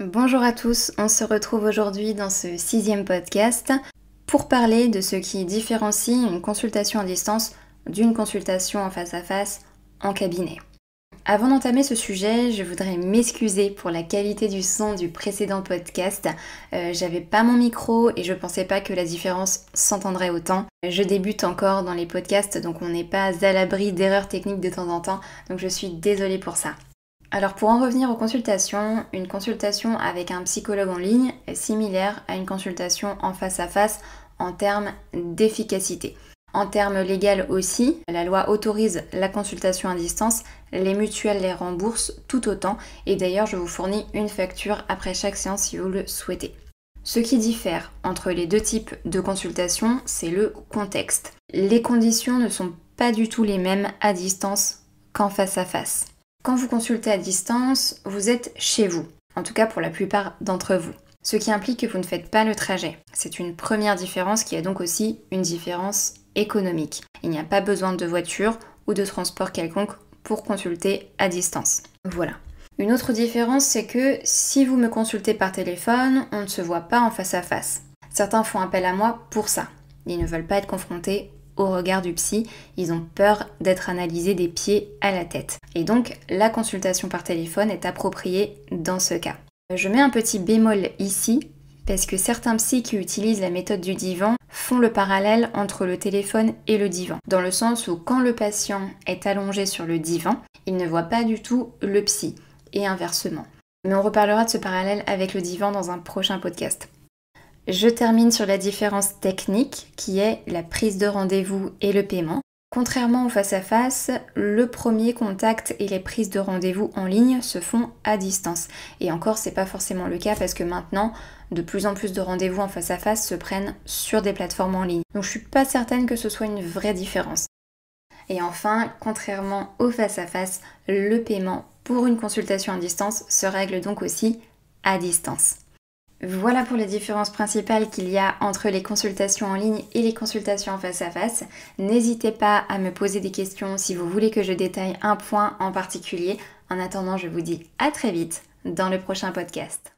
Bonjour à tous, on se retrouve aujourd'hui dans ce sixième podcast pour parler de ce qui différencie une consultation à distance d'une consultation en face à face en cabinet. Avant d'entamer ce sujet, je voudrais m'excuser pour la qualité du son du précédent podcast. Euh, j'avais pas mon micro et je pensais pas que la différence s'entendrait autant. Je débute encore dans les podcasts donc on n'est pas à l'abri d'erreurs techniques de temps en temps, donc je suis désolée pour ça. Alors pour en revenir aux consultations, une consultation avec un psychologue en ligne est similaire à une consultation en face à face en termes d'efficacité. En termes légaux aussi, la loi autorise la consultation à distance, les mutuelles les remboursent tout autant et d'ailleurs je vous fournis une facture après chaque séance si vous le souhaitez. Ce qui diffère entre les deux types de consultation, c'est le contexte. Les conditions ne sont pas du tout les mêmes à distance qu'en face à face. Quand vous consultez à distance, vous êtes chez vous, en tout cas pour la plupart d'entre vous. Ce qui implique que vous ne faites pas le trajet. C'est une première différence qui a donc aussi une différence économique. Il n'y a pas besoin de voiture ou de transport quelconque pour consulter à distance. Voilà. Une autre différence, c'est que si vous me consultez par téléphone, on ne se voit pas en face à face. Certains font appel à moi pour ça. Ils ne veulent pas être confrontés au regard du psy, ils ont peur d'être analysés des pieds à la tête. Et donc la consultation par téléphone est appropriée dans ce cas. Je mets un petit bémol ici parce que certains psys qui utilisent la méthode du divan font le parallèle entre le téléphone et le divan, dans le sens où quand le patient est allongé sur le divan, il ne voit pas du tout le psy, et inversement. Mais on reparlera de ce parallèle avec le divan dans un prochain podcast. Je termine sur la différence technique qui est la prise de rendez-vous et le paiement. Contrairement au face-à-face, le premier contact et les prises de rendez-vous en ligne se font à distance. Et encore, c'est pas forcément le cas parce que maintenant, de plus en plus de rendez-vous en face-à-face se prennent sur des plateformes en ligne. Donc je suis pas certaine que ce soit une vraie différence. Et enfin, contrairement au face-à-face, le paiement pour une consultation à distance se règle donc aussi à distance. Voilà pour les différences principales qu'il y a entre les consultations en ligne et les consultations face à face. N'hésitez pas à me poser des questions si vous voulez que je détaille un point en particulier. En attendant, je vous dis à très vite dans le prochain podcast.